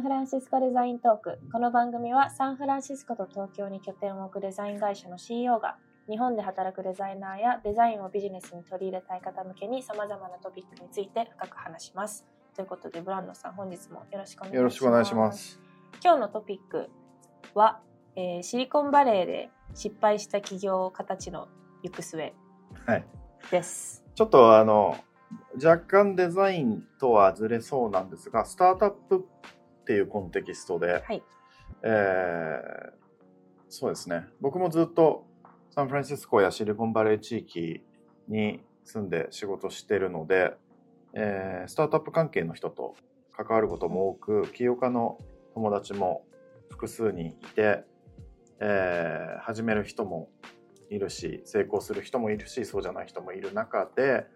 ンフランシスコデザイントーク。この番組はサンフランシスコと東京に拠点を置くデザイン会社の CEO が日本で働くデザイナーやデザインをビジネスに取り入れたい方向けに様々なトピックについて深く話します。ということで、ブランドさん、本日もよろしくお願いします。よろしくお願いします。今日のトピックは、えーシリコンバレーで失敗した企業形の行く末はい。です。ちょっとあの、若干デザインとはずれそうなんですが、スタートアップっていうコンテキストで、はい。えーそうですね。僕もずっとサンフランシスコやシリコンバレー地域に住んで仕事してるので、えースタートアップ関係の人と関わることも多く、起業家の友達も複数にいて、えー始める人もいるし、成功する人もいるし、そうじゃない人もいる中で、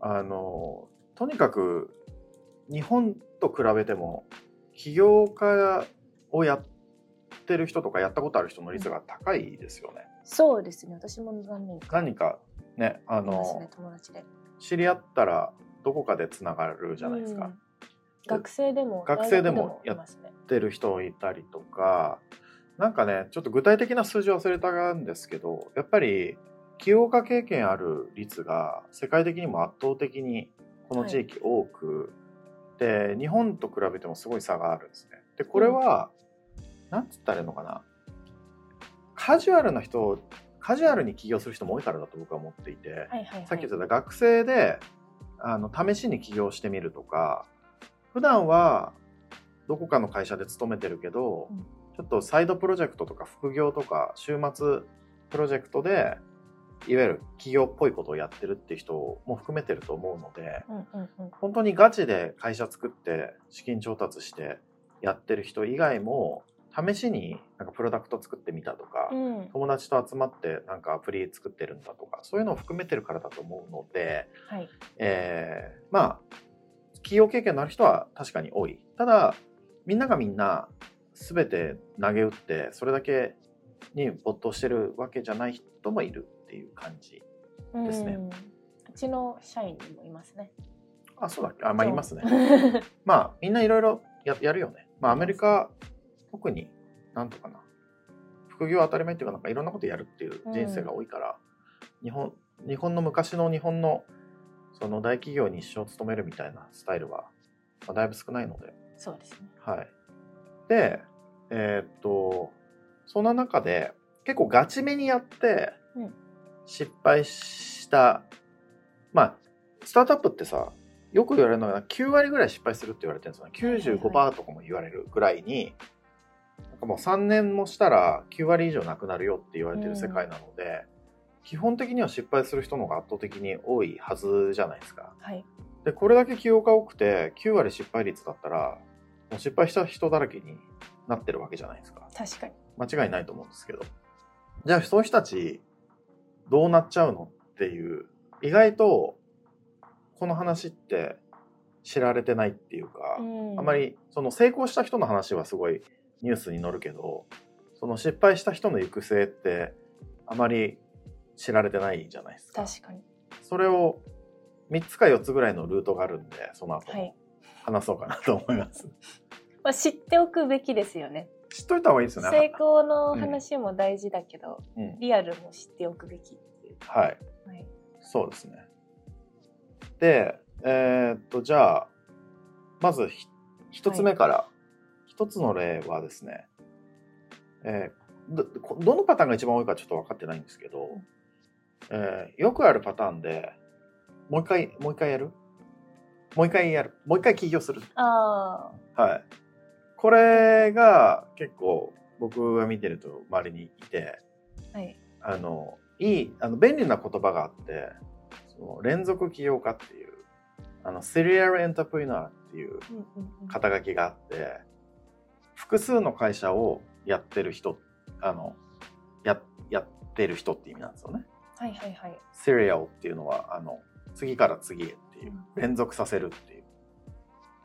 あの、とにかく日本と比べても起業家をやってる人とかやったことある人の率が高いですよね。そうですね。私も何人か何かね、あのね、、友達で。知り合ったらどこかでつながるじゃないですか。うん学生でも学生でも。やってる人いたりとか、なんかね、ちょっと具体的な数字忘れたんですけど、やっぱり起業家経験ある率が世界的にも圧倒的にこの地域多く、で、日本と比べてもすごい差があるんですね。で、これは、なんつったらいいのかな。カジュアルな人、カジュアルに起業する人も多いからだと僕は思っていて、はいはいはい。さっき言ってた学生であの試しに起業してみるとか普段はどこかの会社で勤めてるけど、うんちょっとサイドプロジェクトとか副業とか週末プロジェクトでいわゆる企業っぽいことをやってるって人も含めてると思うのでうんうんうん。本当にガチで会社作って資金調達してやってる人以外も試しになんかプロダクト作ってみたとか、うん、友達と集まってなんかアプリ作ってるんだとかそういうのを含めてるからだと思うので、はい。えーまあ企業経験のある人は確かに多いただみんながみんな全て投げ打ってそれだけに没頭してるわけじゃない人もいるっていう感じですね。うちの社員にもいますね。あそうだっけ？あまあいますね。ね。まあみんないろいろややるよね。まあアメリカ特になんとかな。副業は当たり前っていうかなんかいろんなことやるっていう人生が多いから、日本日本の昔の日本のその大企業に一生勤めるみたいなスタイルは、まあ、だいぶ少ないので。そうですね。はい。でえーっとそんな中で結構ガチめにやってうん失敗した、まあスタートアップってさよく言われるのが9割ぐらい失敗するって言われてるんですよねはいはい95%とかも言われるぐらいに、なんかもう3年もしたら9割以上なくなるよって言われてる世界なので、基本的には失敗する人の方が圧倒的に多いはずじゃないですか。はい。でこれだけ起業家多くて9割失敗率だったらもう失敗した人だらけになってるわけじゃないですか確かに。間違いないと思うんですけどじゃあそういう人たちどうなっちゃうのっていう意外とこの話って知られてないっていうか、うんあま。りその成功した人の話はすごいニュースに載るけどその失敗した人の行く末ってあまり知られてないじゃないですか確かに。それを3つか4つぐらいのルートがあるんでその後。話そうかなと思います、まあ、知っておくべきですよね。知っといた方がいいですよね。成功の話も大事だけど、うん、リアルも知っておくべきっていう。はい。はい。そうですね。でえーっとじゃあまずひ一つ目から。一、つの例はですね、えーどどのパターンが一番多いかちょっと分かってないんですけど、えーよくあるパターンでもう一回もう一回やる？もう一回やる？もう一回起業する？あはい。これが結構僕が見てると周りにいて、あ。はい。あの、いい、あの、便利な言葉があって、その連続起業家っていう、あの、 serial entrepreneur っていう。肩書きがあって、複数の会社をやってる人、あの、や、やってる人って意味なんですよね。はいはいはい。 serial っていうのは、あの、次から次へっていう、連続させるっていう。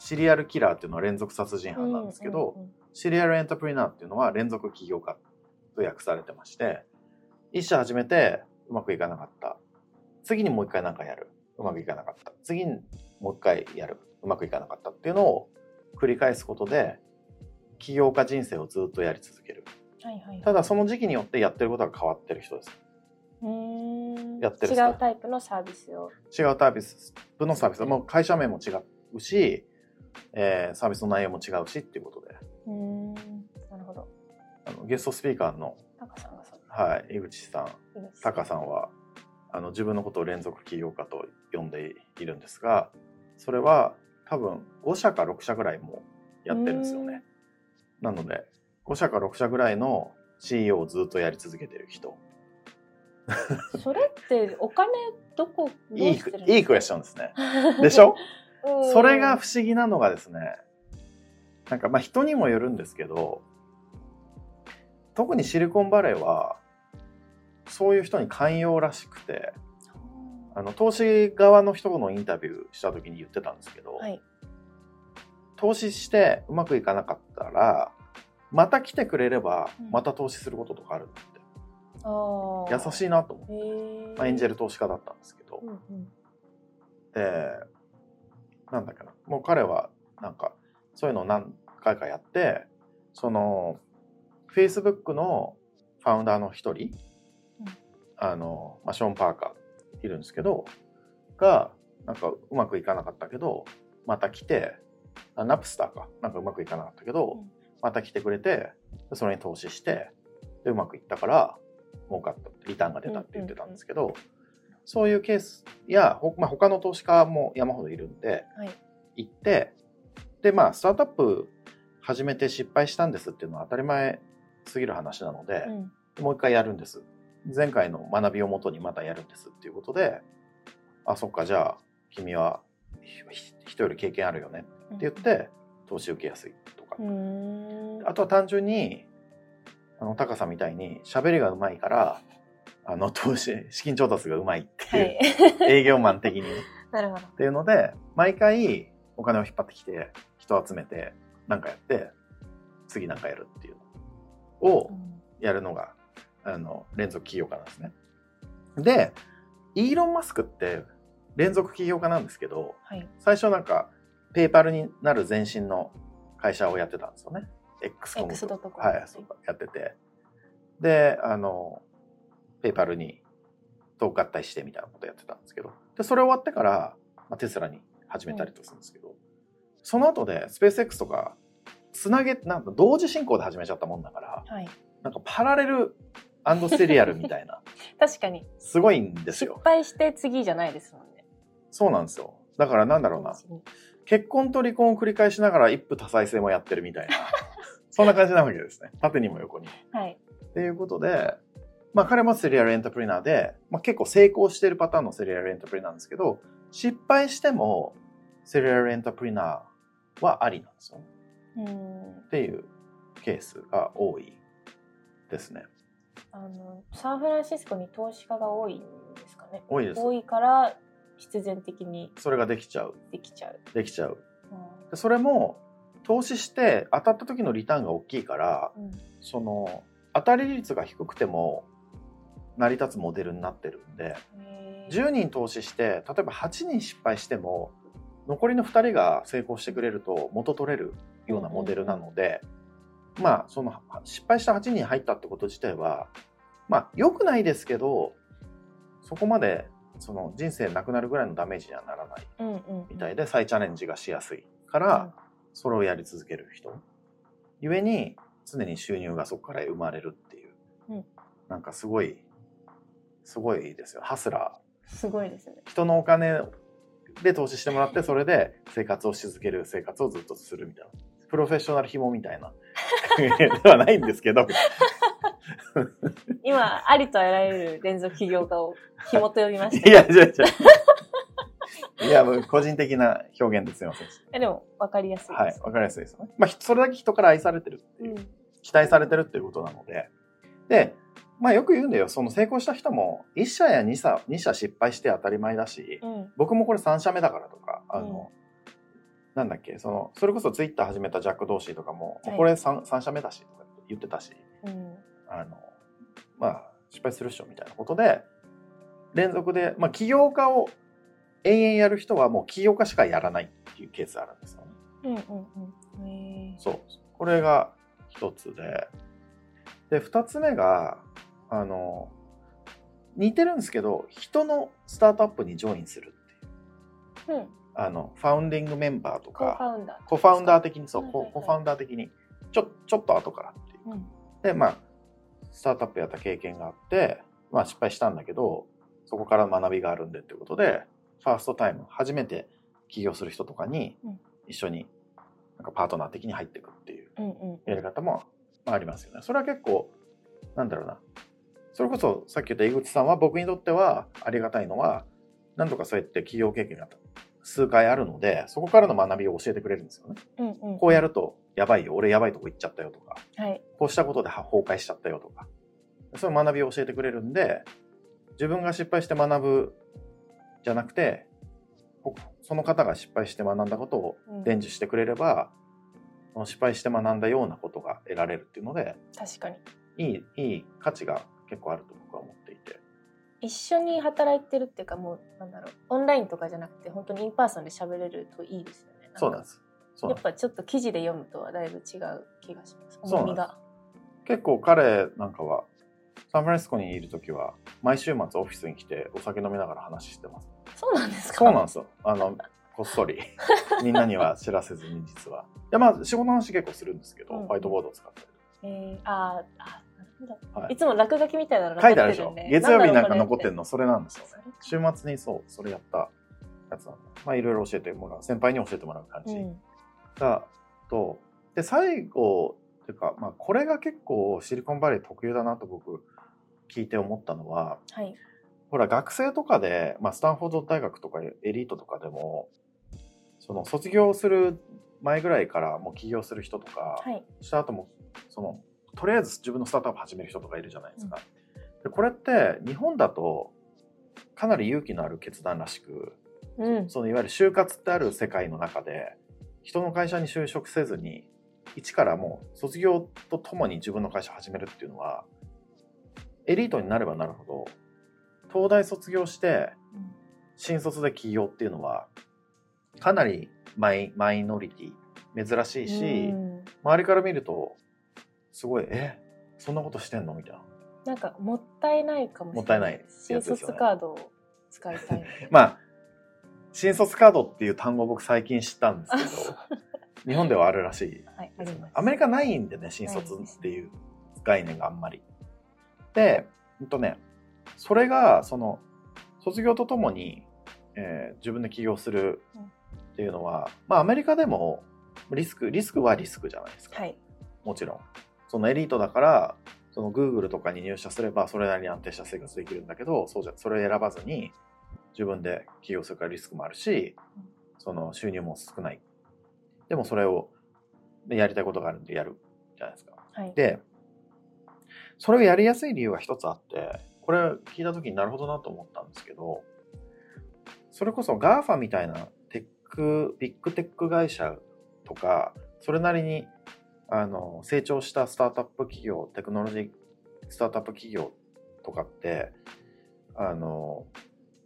シリアルキラーっていうのは連続殺人犯なんですけど、 serial entrepreneur っていうのは連続起業家と訳されてまして、一社始めてうまくいかなかった。次にもう一回なんかやる。うまくいかなかった。次にもう一回やる。うまくいかなかったっていうのを繰り返すことで起業家人生をずっとやり続ける。はいはい。ただその時期によってやってることが変わってる人です。やってる違うタイプのサービスを。違うサービス部のサービスもう会社名も違うし、えーサービスの内容も違うしっていうことでうーん。なるほど。あのゲストスピーカーの、タカさんがそう。はい、井口さんタカさんはあの自分のことを連続起業家と呼んでいるんですがそれは多分5社か6社ぐらいもやってるんですよね。なので5社か6社ぐらいの CEO をずっとやり続けてる人それってお金どこいいしてるんですか？いいクエスチョンですね。でしょ？うんそれが不思議なのがですねなんかまあ人にもよるんですけど特にシリコンバレーはそういう人に寛容らしくてあの投資側の人のインタビューした時に言ってたんですけど、はい。投資してうまくいかなかったらまた来てくれればうんまた投資することとかあるんだって、ああ。優しいなと思って。まあ、エンジェル投資家だったんですけど、うんうん。でなんだっけな。もう彼はなんかそういうのを何回かやってその Facebook のファウンダーの一人、うん。あの、まあ、ショーン・パーカーいるんですけどがなんかうまくいかなかったけどまた来てあナプスターか。なんかうまくいかなかったけど、うん。また来てくれてでそれに投資してでうまくいったから儲かったリターンが出たって言ってたんですけど、そういうケースや、ほまあ、他の投資家も山ほどいるんではい。行ってでまあスタートアップ始めて失敗したんですっていうのは当たり前すぎる話なので、うん。もう一回やるんです前回の学びをもとにまたやるんですっていうことであそっかじゃあ君はひ人より経験あるよねって言って投資受けやすいとか。あとは単純にあの高さんみたいに喋りがうまいからあの投資資金調達がうまいってはいう、い。営業マン的にね なるほど。っていうので毎回お金を引っ張ってきて人を集めて何かやって次何かやるっていうのをうんやるのがあの連続起業家なんですね。でイーロン・マスクって連続起業家なんですけどはい。最初なんかペーパルになる前身の会社をやってたんですよね。X コム X はい、そうやってて。で、あの、ペーパルにと合体してみたいなことやってたんですけど、で、それ終わってから、まあ、テスラに始めたりとするんですけど、その後でスペース X とか、つなげ、なんか同時進行で始めちゃったもんだから、はい。なんかパラレルserial みたいな、確かに。すごいんです失よ。敗して次じゃないですもんね。そうなんですよ。だからなんだろうな結婚と離婚を繰り返しながら一夫多妻制もやってるみたいな、そんな感じなわけですね。縦にも横に。はい。っていうことで、まあ彼も serial entrepreneur で、まあ、結構成功してるパターンの serial entrepreneur なんですけど、失敗しても serial entrepreneur はありなんですよね。うんっ。ていうケースが多いですね。あの、サンフランシスコに投資家が多いんですかね。多いです。多いから、必然的にそれができちゃう。できちゃう。できちゃう。うでそれも投資して当たった時のリターンが大きいから、ん。うんその当たり率が低くても成り立つモデルになってるんで、へー。10人投資して例えば8人失敗しても残りの2人が成功してくれると元取れるようなモデルなので、まあその失敗した8人入ったってこと自体はまあ良くないですけどそこまでその人生なくなるぐらいのダメージにはならない。みたいで再チャレンジがしやすいからそれをやり続ける人。ゆえに常に収入がそこから生まれるっていう、うん。なんかすごいすごいですよ。ハスラー。すごいですね。人のお金で投資してもらってそれで生活をし続ける生活をずっとするみたいな。プロフェッショナル紐みたいな。ではないんですけど。今、ありとあらゆる連続起業家を紐と呼びました。いやいやいやいやもう個人的な表現ですいません。えでも、わかりやすいです。はいわかりやすいです。よねまあそれだけ人から愛されてるっていう、うん。期待されてるっていうことなので。でまあよく言うんだよその成功した人も1社や2社 ,2 社失敗して当たり前だし、うん。僕もこれ3社目だからとか、あの、なんだっけ、その、それこそツイッター始めたジャック・ドーシーとかも、はいこれ 3, 3社目だしとか言ってたし、うん。あの、まあ、失敗するっしょみたいなことで、連続で、まあ、起業家を延々やる人はもう起業家しかやらないっていうケースあるんですよね。うんうんうん。そう。ここれが一つで。で、二つ目が、あの、似てるんですけど、人のスタートアップにジョインするっていう。うん。あの、ファウンディングメンバーとか。コファウンダー的に、そう、はいはいはいココファウンダー的に、ちょ、ちょっと後からっていう。うん。で、まあ、スタートアップやった経験があって、まあ失敗したんだけど、そこから学びがあるんでっていうことで、ファーストタイム、初めて起業する人とかにうん、一緒に、なんかパートナー的に入っていくっていう。やり方も、まあ、ありますよね。それは結構、なんだろうな。それこそ、さっき言った井口さんは、僕にとってはありがたいのは、なんとかそうやって起業経験が数回あるので、そこからの学びを教えてくれるんですよね。うんうん。こうやると、やばいよ、俺やばいとこ行っちゃったよとか、はい。こうしたことで崩壊しちゃったよとか、そういう学びを教えてくれるんで、自分が失敗して学ぶじゃなくて、ほその方が失敗して学んだことをうん伝授してくれれば、その失敗して学んだようなことが得られるっていうので、確かに。いい、いい価値が結構あると僕は思っていて。一緒に働いてるっていうかもうなんだろうオンラインとかじゃなくて本当に in person で喋れるといいですよね。でそうなんです。やっぱちょっと記事で読むとはだいぶ違う気がします。重みが。結構彼なんかは、サンフランシスコにいるときは、毎週末オフィスに来てお酒飲みながら話してます。そうなんですか？そうなんですよ。あの、こっそり。みんなには知らせずに実は。で、まあ仕事の話結構するんですけど、うんホワイトボードを使ったり。えー、あーあ。はいいつも落書きみたいなの書いてあるでしょ月曜日なんか残ってるのそれなんですよね。週末にそう、それやったやつなんだ。まあいろいろ教えてもらう。先輩に教えてもらう感じうんが、と、で、最後、っていうか、まあこれが結構シリコンバレー特有だなと僕聞いて思ったのは、はい。ほら学生とかで、まあスタンフォード大学とかエリートとかでも、その卒業する前ぐらいからもう起業する人とか、はい。した後もそのとりあえず自分のスタートアップ始める人とかいるじゃないですか。でこれって日本だとかなり勇気のある決断らしくうん。そのいわゆる就活ってある世界の中で人の会社に就職せずに一からもう卒業とともに自分の会社を始めるっていうのはエリートになればなるほど東大卒業して新卒で起業っていうのはかなりマイマイノリティ珍しいし、うん周りから見るとすごいえそんなことしてんの？みたいななんかもったいないかもしれない。もったいないや新卒カードを使いたい。まあ新卒カードっていう単語僕最近知ったんですけど 日本ではあるらしいはい。アメリカないんでね新卒っていう概念があんまりでほんとねそれがその卒業とともに、えー自分で起業するっていうのは、まあアメリカでもリスクリスクはリスクじゃないですか、はい。もちろん。そのエリートだから、その Google とかに入社すればそれなりに安定した生活できるんだけど、そうじゃ、それを選ばずに自分で起業するからリスクもあるしうん、その収入も少ない。でもそれをでやりたいことがあるんでやるじゃないですか。はい。で、それをやりやすい理由が一つあって、これ聞いた時になるほどなと思ったんですけど、それこそ GAFA みたいなテック、ビッグテック会社とか、それなりにあの成長したスタートアップ企業、テクノロジースタートアップ企業とかって、あの、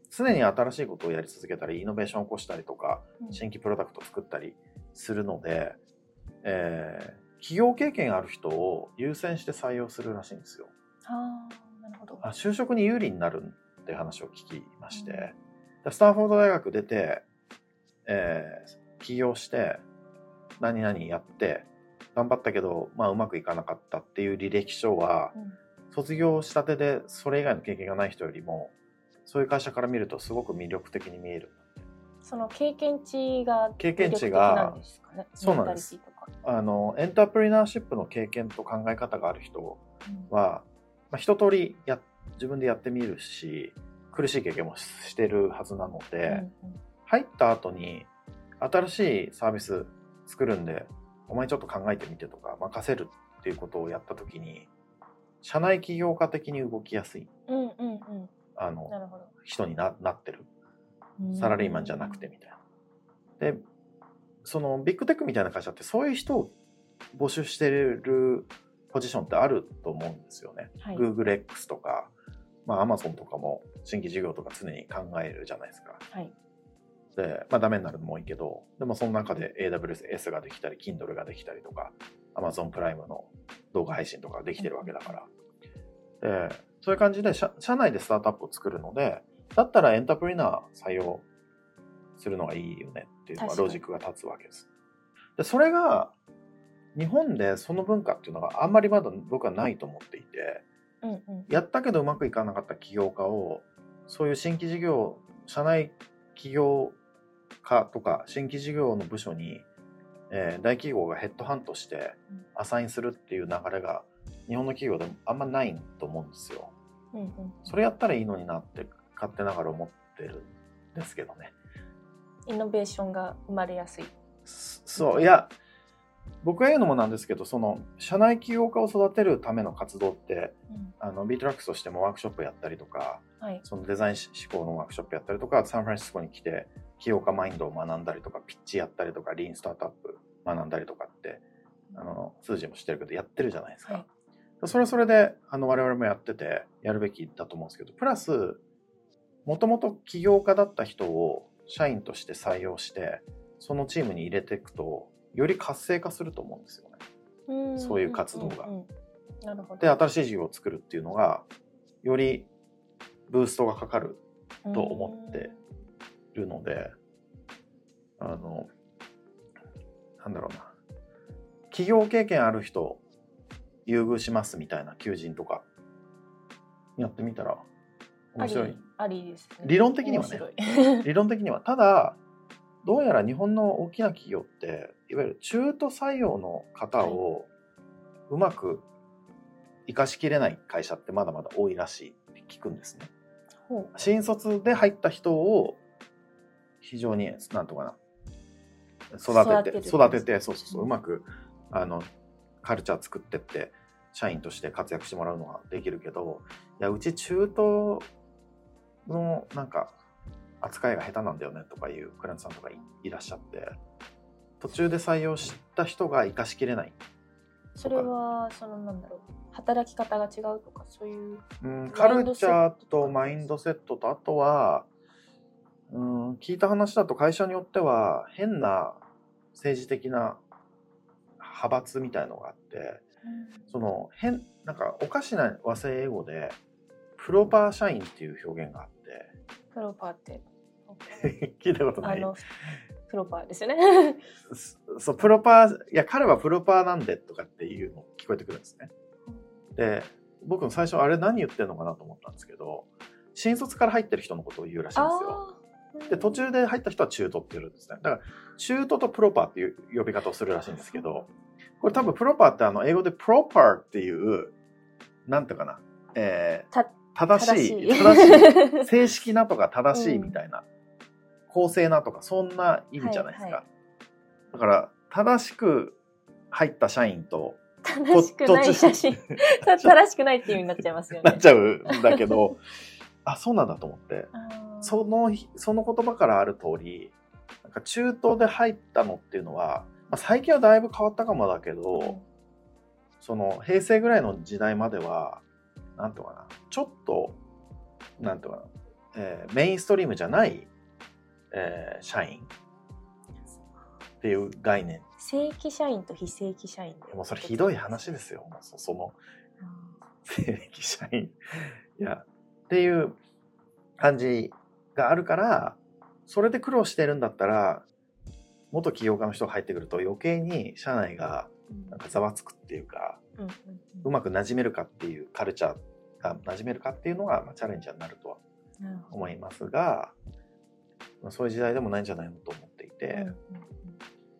常に新しいことをやり続けたり、イノベーションを起こしたりとか、うん新規プロダクトを作ったりするので、えー企業経験ある人を優先して採用するらしいんですよ。ああ、なるほど。あ就職に有利になるって話を聞きまして、でスタンフォード大学出て、えー起業して、何々やって、頑張ったけど、まあうまくいかなかったっていう履歴書は、うん。卒業したてでそれ以外の経験がない人よりも、そういう会社から見るとすごく魅力的に見える。その経験値が経験値が。そうなんです。あの、エンタープリナーシップの経験と考え方がある人うん。は、まあ、一通りや自分でやってみるし苦しい経験もしてるはずなので、うんうん。入った後に新しいサービス作るんでお前ちょっと考えてみてとか任せるっていうことをやった時に社内起業家的に動きやすいうんうんうん。あの。人にななってるうんサラリーマンじゃなくてみたいな。でそのビッグテックみたいな会社ってそういう人を募集してるポジションってあると思うんですよね。はい GoogleX とか、まあ、Amazon とかも新規事業とか常に考えるじゃないですか。はい。で、まあダメになるのも多いけど、でもその中で AWS ができたり、Kindle ができたりとか、Amazon プライムの動画配信とかできてるわけだから。で、そういう感じで社社内でスタートアップを作るので、だったらエンタープリナー採用するのがいいよねっていうのがロジックが立つわけです。で、それが日本でその文化っていうのがあんまりまだ僕はないと思っていて、うんうんやったけどうまくいかなかった起業家を、そういう新規事業、社内起業家とか新規事業の部署に、えー大企業がヘッドハントしてうんアサインするっていう流れが日本の企業でもあんまないと思うんですよ。うんうんそれやったらいいのになって勝手ながら思ってるんですけどね。イノベーションが生まれやすい。そそう、いや、僕が言うのもなんですけど、その、社内起業家を育てるための活動って、うんあの、 btrax としてもワークショップやったりとか、はい。そのデザイン思考のワークショップやったりとか、サンフランシスコに来て、起業家マインドを学んだりとか、ピッチやったりとか、リーンスタートアップ学んだりとかって、あの、数字もしてるけど、やってるじゃないですか。はいそれはそれで、あの、我々もやってて、やるべきだと思うんですけど、プラス、もともと起業家だった人を社員として採用して、そのチームに入れていくと、より活性化すると思うんですよね。んそういう活動がんうんなるほど。で、新しい事業を作るっていうのが、よりブーストがかかると思っているので、あの、なんだろうな。企業経験ある人、優遇しますみたいな求人とか、やってみたらうん面白いあり。ですね。理論的にはね 理論的には。ただ、どうやら日本の大きな企業って、いわゆる中途採用の方をうまく活かしきれない会社ってまだまだ多いらしいって聞くんですね。新卒で入った人を非常に、なんとかな、育てて、育ててて、そうそうそう、ううんまく、あの、カルチャー作ってって、社員として活躍してもらうのはできるけど、いや、うち中途の、なんか、扱いが下手なんだよねとかいうクライアントさんとかいいらっしゃって、途中で採用した人が活かしきれない。それはそのなんだろう。働き方が違うとかそういううん、カルチャーとマインドセットとあとは、うん、聞いた話だと会社によっては変な政治的な派閥みたいのがあってその変なんかおかしな和製英語でプロパー社員っていう表現があっプロパーって。て 聞いたことない。あのプロパーですよね。そそうプロパーいや彼はプロパーなんでとかっていうの聞こえてくるんですね。で僕も最初あれ何言ってんのかなと思ったんですけど新卒から入ってる人のことを言うらしいんですよで途中で入った人は中途って言うんですね。だから中途とプロパーっていう呼び方をするらしいんですけどこれ多分プロパーってあの英語でプロパーっていうなんていうかな、えーた正しい正しい。正式なとか正しいみたいな、公正なとかそんな意味じゃないですか、はいはだから正しく入った社員と正しくない写真正しくないっていう意味になっちゃいますよね。なっちゃうんだけどあそうなんだと思って。そのその言葉からある通りなんか中東で入ったのっていうのは、まあ、最近はだいぶ変わったかもだけど、その平成ぐらいの時代まではなんていうのかなちょっとなんていうのかな、えーメインストリームじゃない、えー社員。っていう概念。正規社員と非正規社員でもうそれひどい話ですよ。その正規社員。いやっていう感じがあるからそれで苦労してるんだったら元起業家の人が入ってくると余計に社内がうん。なんかざわつくっていうかうんうんうまく馴染めるかっていうカルチャーが馴染めるかっていうのが、まあ、チャレンジャーになるとは思いますが、まあ、そういう時代でもないんじゃないのと思っていて、うんうん。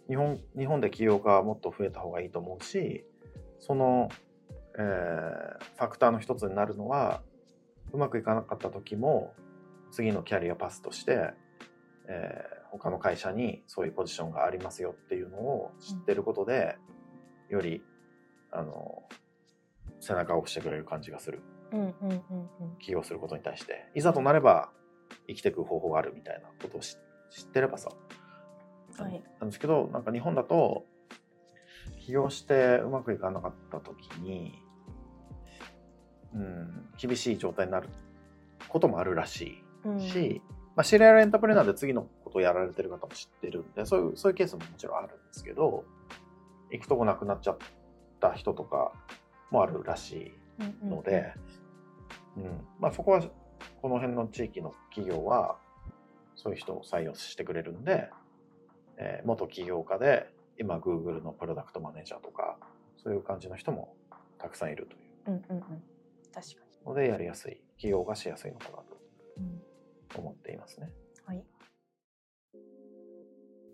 日本日本で起業家はもっと増えた方がいいと思うしその、えーファクターの一つになるのはうまくいかなかった時も次のキャリアパスとして、えー他の会社にそういうポジションがありますよっていうのを知ってることで、よりあの背中を押してくれる感じがする。うんうんうんうん。起業することに対して。いざとなれば生きていく方法があるみたいなことを知知ってればさ。はい。なんですけどなんか日本だと起業してうまくいかなかった時に、うん、厳しい状態になることもあるらしうん。いし、まあ、シリアルエンタープレーナーで次のことをやられてる方も知ってる。んでそういうそういうケースももちろんあるんですけど行くとこなくなっちゃっった人とかもあるらしいので、うんまあ、そこはこの辺の地域の企業はそういう人を採用してくれるんで、えー元起業家で今 Google のプロダクトマネージャーとかそういう感じの人もたくさんいるというんうんうん確かうのでやりやすい起業がしやすいのかなとに、うん思っていますね。はい。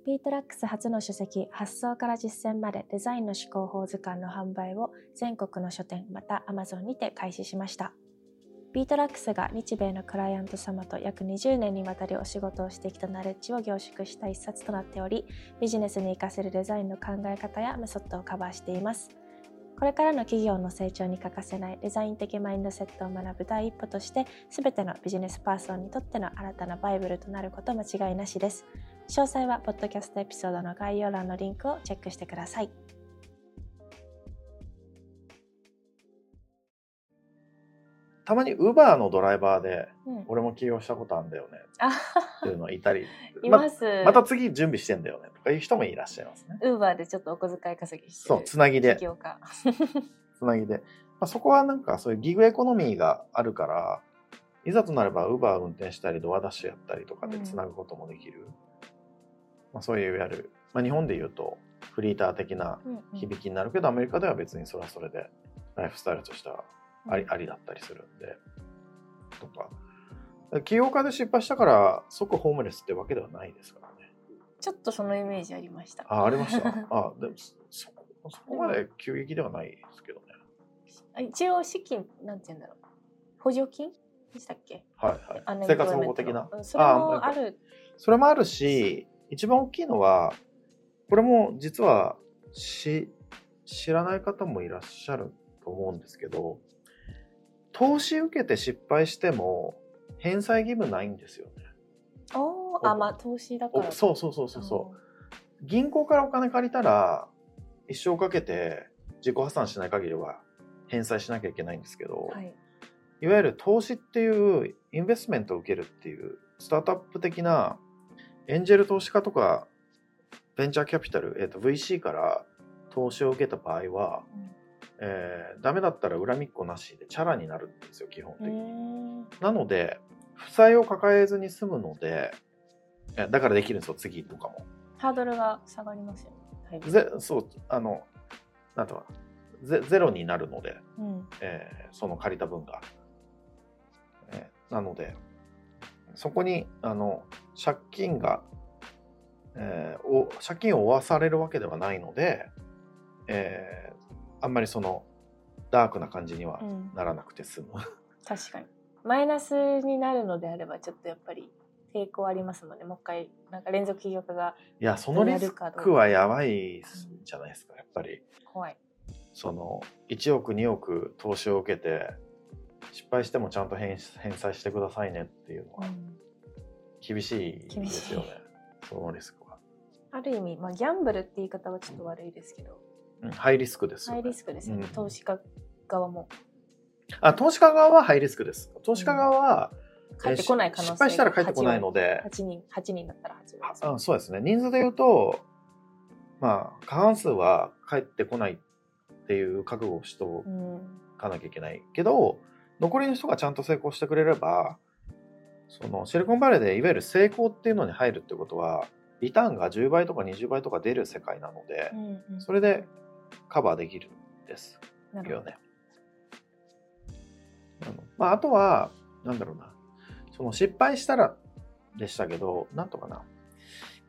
btrax 初の書籍発想から実践までデザインの思考法図鑑の販売を全国の書店また Amazon にて開始しました。btrax が日米のクライアント様と約20年にわたりお仕事をしてきたナレッジを凝縮した一冊となっており、ビジネスに活かせるデザインの考え方やメソッドをカバーしています。これからの企業の成長に欠かせないデザイン的マインドセットを学ぶ第一歩として、全てのビジネスパーソンにとっての新たなバイブルとなること間違いなしです。詳細は、ポッドキャストエピソードの概要欄のリンクをチェックしてください。たまに Uber のドライバーでうん、俺も起業したことあるんだよねあっていうのはいたりいます。また次準備してんだよねとかいう人もいらっしゃいますね。ウーバーでちょっとお小遣い稼ぎしてる。そう、つなぎで起。業家。つなぎで。まあ、そこはなんかそういうギグエコノミーがあるから、いざとなれば Uber 運転したりドアダッシュやったりとかでつなぐこともできる。まあ、そういういわゆる、まあ、日本で言うとフリーター的なうんうん響きになるけど、アメリカでは別にそれはそれでライフスタイルとしてはあり,、ありだったりするんで。とか。起業家で失敗したから即ホームレスってわけではないですからね。ちょっとそのイメージありました。あ、ありました？あ、でもそそこそこまで急激ではないですけどね。あ一応資金、なんて言うんだろう。補助金でしたっけ？はいはい生活保護的な？うんそれもある。それもあるし、一番大きいのは、これも実はし知らない方もいらっしゃると思うんですけど、投資受けて失敗しても返済義務ないんですよね。おーあ、まあ投資だから。おそうそうそうそうそう。銀行からお金借りたら一生かけて自己破産しない限りは返済しなきゃいけないんですけど、はい。いわゆる投資っていうインベストメントを受けるっていうスタートアップ的なエンジェル投資家とかベンチャーキャピタル、えー、と VC から投資を受けた場合は、えーダメだったら恨みっこなしでチャラになるんですよ基本う的に。ん。なので負債を抱えずに済むのでえだからできるんですよ次とかも。ハードルが下がりますよね。はい。ぜそうあのなんとかゼゼロになるので、うん。えーその借りた分が。えーなので、そこに、あの、借金が、えーお借金を負わされるわけではないので、えーあんまりその、ダークな感じにはうん。ならなくて済む。確かに。マイナスになるのであれば、ちょっとやっぱり抵抗ありますもんね。もう一回、なんか連続起業家がいや、そのリスクはやばいじゃないですか、やっぱり。怖い。その、1億、2億投資を受けて、失敗してもちゃんと返返済してくださいねっていうのはうん厳しいですよね。そのリスクは。ある意味、まあ、ギャンブルって言い方はちょっと悪いですけど、うんハイリスクですよ、ハイね。リスクですよね、うん投資家側も。あ、投資家側はハイリスクです。投資家側は、帰ってこない可能性失敗したら帰ってこないので、8人、8人だったら8人あそうですね。人数で言うと、まあ、過半数は帰ってこないっていう覚悟をしておうん。かなきゃいけないけど、残りの人がちゃんと成功してくれれば、そのシリコンバレーでいわゆる成功っていうのに入るってことは、リターンが10倍とか20倍とか出る世界なのでう、んうんそれでカバーできるんですなるほどよね。あのまあ、あとは、なんだろうな、その失敗したらでしたけど、なんとかな。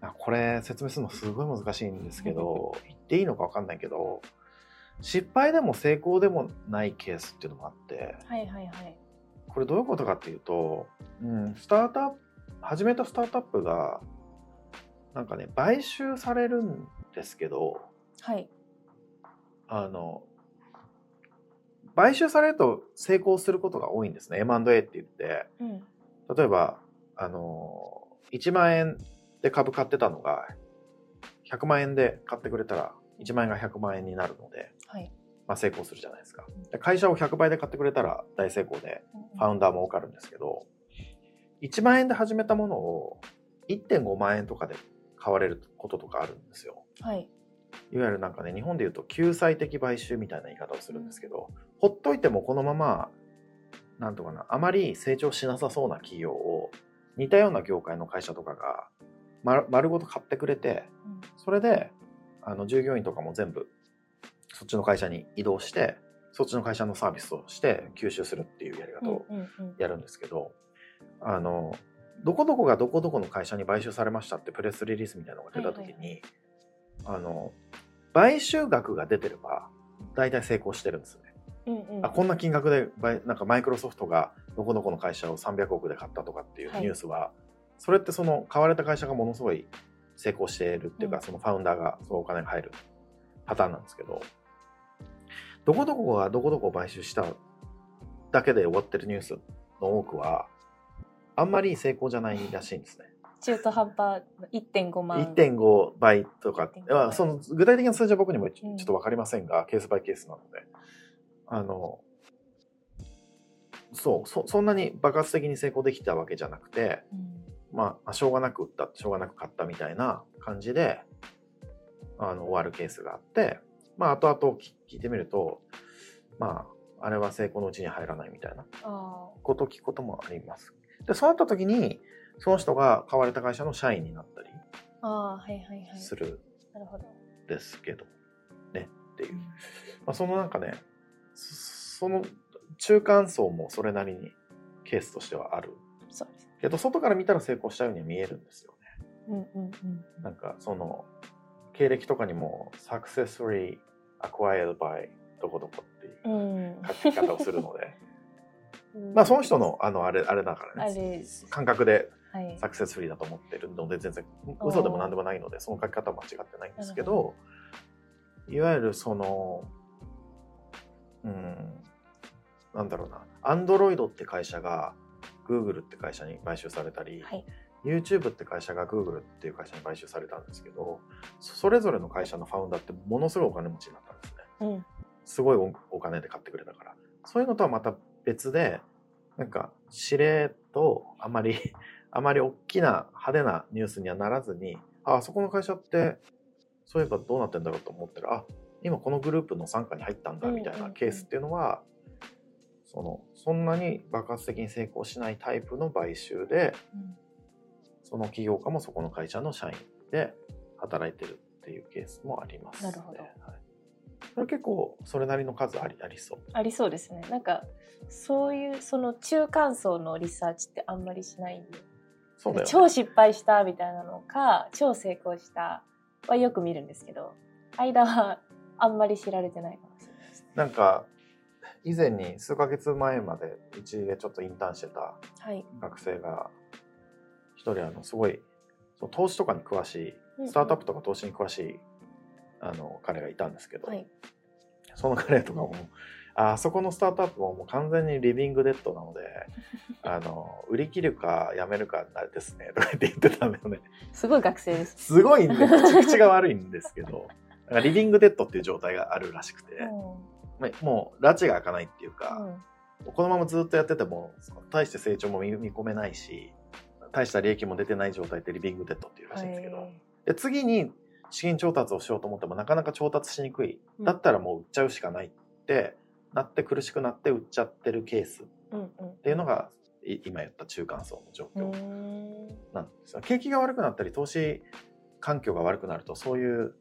あこれ説明するのすごい難しいんですけど、言っていいのか分かんないけど、失敗でも成功でもないケースっていうのもあって、はいはいはい。これどういうことかっていうと、うん、スタートアップ、始めたスタートアップが、なんかね、買収されるんですけど、はい。あの、買収されると成功することが多いんですね。M&A って言って、うん。例えば、あの、1万円で株買ってたのが、100万円で買ってくれたら、1万円が100万円になるので、はい。まあ、成功するじゃないですか。で会社を100倍で買ってくれたら大成功で、ファウンダーも儲かるんですけど、1万円で始めたものを1.5万円とかで買われることとかあるんですよ。はい。いわゆるなんかね日本でいうと救済的買収みたいな言い方をするんですけど、ほっといてもこのままなんとかなあまり成長しなさそうな企業を似たような業界の会社とかが丸丸ごと買ってくれてそれであの従業員とかも全部そっちの会社に移動してそっちの会社のサービスをして吸収するっていうやり方をやるんですけど、あのどこどこがどこどこの会社に買収されましたってプレスリリースみたいなのが出た時に、はいあの買収額が出てれば大体成功してるんですよね。うんうんあこんな金額で買なんかマイクロソフトがどこどこの会社を300億で買ったとかっていうはいニュースは、それってその買われた会社がものすごい成功しているっていうか、うんそのファウンダーがそのお金が入るパターンなんですけどどこどこがどこどこを買収しただけで終わってるニュースの多くはあんまり成功じゃないらしいんですね。中途半端の1.5万。1.5倍とか1.5倍。まあその具体的な数字は僕にもちょっと分かりませんが、ケースバイケースなので。あのそうそそんなに爆発的に成功できたわけじゃなくて、うん。まあまあ、しょうがなく売ったしょうがなく買ったみたいな感じであの終わるケースがあって、まあ後々聞聞いてみるとまああれは成功のうちに入らないみたいな。あことを聞くこともあります。でそうなった時にその人が買われた会社の社員になったりする。んですけど、ねっていう。うん。まあ、そのなんかねそその中間層もそれなりにケースとしてはある。けど外から見たら成功したようには見えるんですよね。うんうんうんなんかその経歴とかにも successfully acquired by どこどこっていううん。書き方をするので。うん。まあその人のあのあれあれだかあらね。れ感覚ではいサクセスフリーだと思ってるので全然嘘でも何でもないのでその書き方は間違ってないんですけどいわゆるそのうんなんだろうなアンドロイドって会社が Google って会社に買収されたり、はい。YouTube って会社が Google っていう会社に買収されたんですけどそそれぞれの会社のファウンダーってものすごいお金持ちになったんですね。うん。すごいおお金で買ってくれたから。そういうのとはまた別でなんか指令とあまりあまり大きな派手なニュースにはならずにああそこの会社ってそういえばどうなってんだろうと思ったらあ今このグループの傘下に入ったんだみたいなんケースっていうのは、そのそんなに爆発的に成功しないタイプの買収でうん。その起業家もそこの会社の社員で働いてるっていうケースもあります、なるほど。はい、それ結構それなりの数ありありそう。ありそうですね。なんかそういうその中間層のリサーチってあんまりしないんでそうだよ、ね、超失敗したみたいなのか超成功したはよく見るんですけど間はあんまり知られてないかもしれないですね。なんか以前に数ヶ月前までうちでちょっとインターンしてたはい。学生が一人あのすごいそう投資とかに詳しいスタートアップとか投資に詳しいあの彼がいたんですけど、はい。その彼とかもああそこのスタートアップももう完全にリビングデッドなのであの売り切るかやめるかですねとか言って言ってたんだよね。すごい学生です、すごいんで口口が悪いんですけどなんかリビングデッドっていう状態があるらしくて、うん。まあもう拉致が開かないっていうか、うん。このままずっとやってても大して成長も見見込めないし大した利益も出てない状態ってリビングデッドっていうらしいんですけど、はいで次に資金調達をしようと思ってもなかなか調達しにくい。うん。だったらもう売っちゃうしかないってなって苦しくなって売っちゃってるケースっうんうん。ていうのがい今言った中間層の状況んなんですよ。景気が悪くなったり投資環境が悪くなるとそういう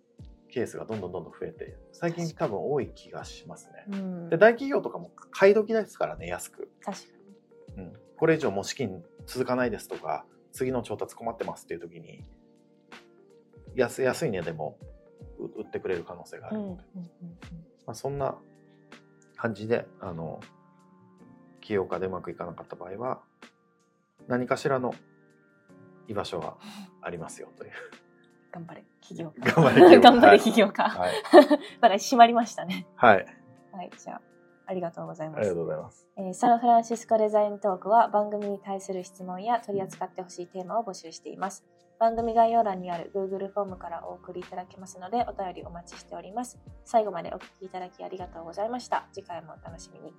ケースがどんどんどんどん増えて最近多分多い気がしますね。うんで大企業とかも買い時ですからね安く。確かにうん、これ以上もう資金続かないですとか次の調達困ってますっていう時に安安い値でもう売ってくれる可能性があるので、うんうんうんまあ、そんな感じであの起業家でうまくいかなかった場合は何かしらの居場所は ありますよという。頑張れ起業頑張れ起業家 頑張れ起業家、はい、だから閉まりましたねはい、はいじゃあありがとうございありがますとうございます。えーサンフランシスコデザイントークは番組に対する質問や取り扱ってほしいテーマを募集しています。番組概要欄にある Google フォームからお送りいただけますのでお便りお待ちしております。最後までお聞きいただきありがとうございました。次回もお楽しみに。